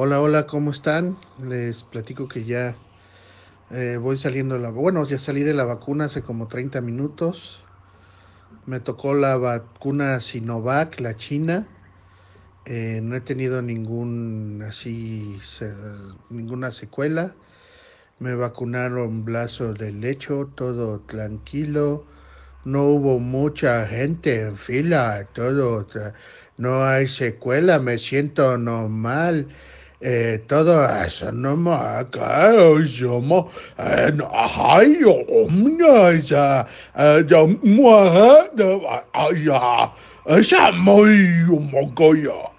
Hola, hola, ¿cómo están? Les platico que ya eh, voy saliendo de la... Bueno, ya salí de la vacuna hace como 30 minutos. Me tocó la vacuna Sinovac, la china. Eh, no he tenido ningún así, ninguna secuela. Me vacunaron brazo de lecho, todo tranquilo. No hubo mucha gente en fila, todo. No hay secuela, me siento normal. Eh, todo eso no me acá, somos, eh, no, ay, hombre, ya, eh, ya, mujer, de- ay, ya, esa muy, un poco ya.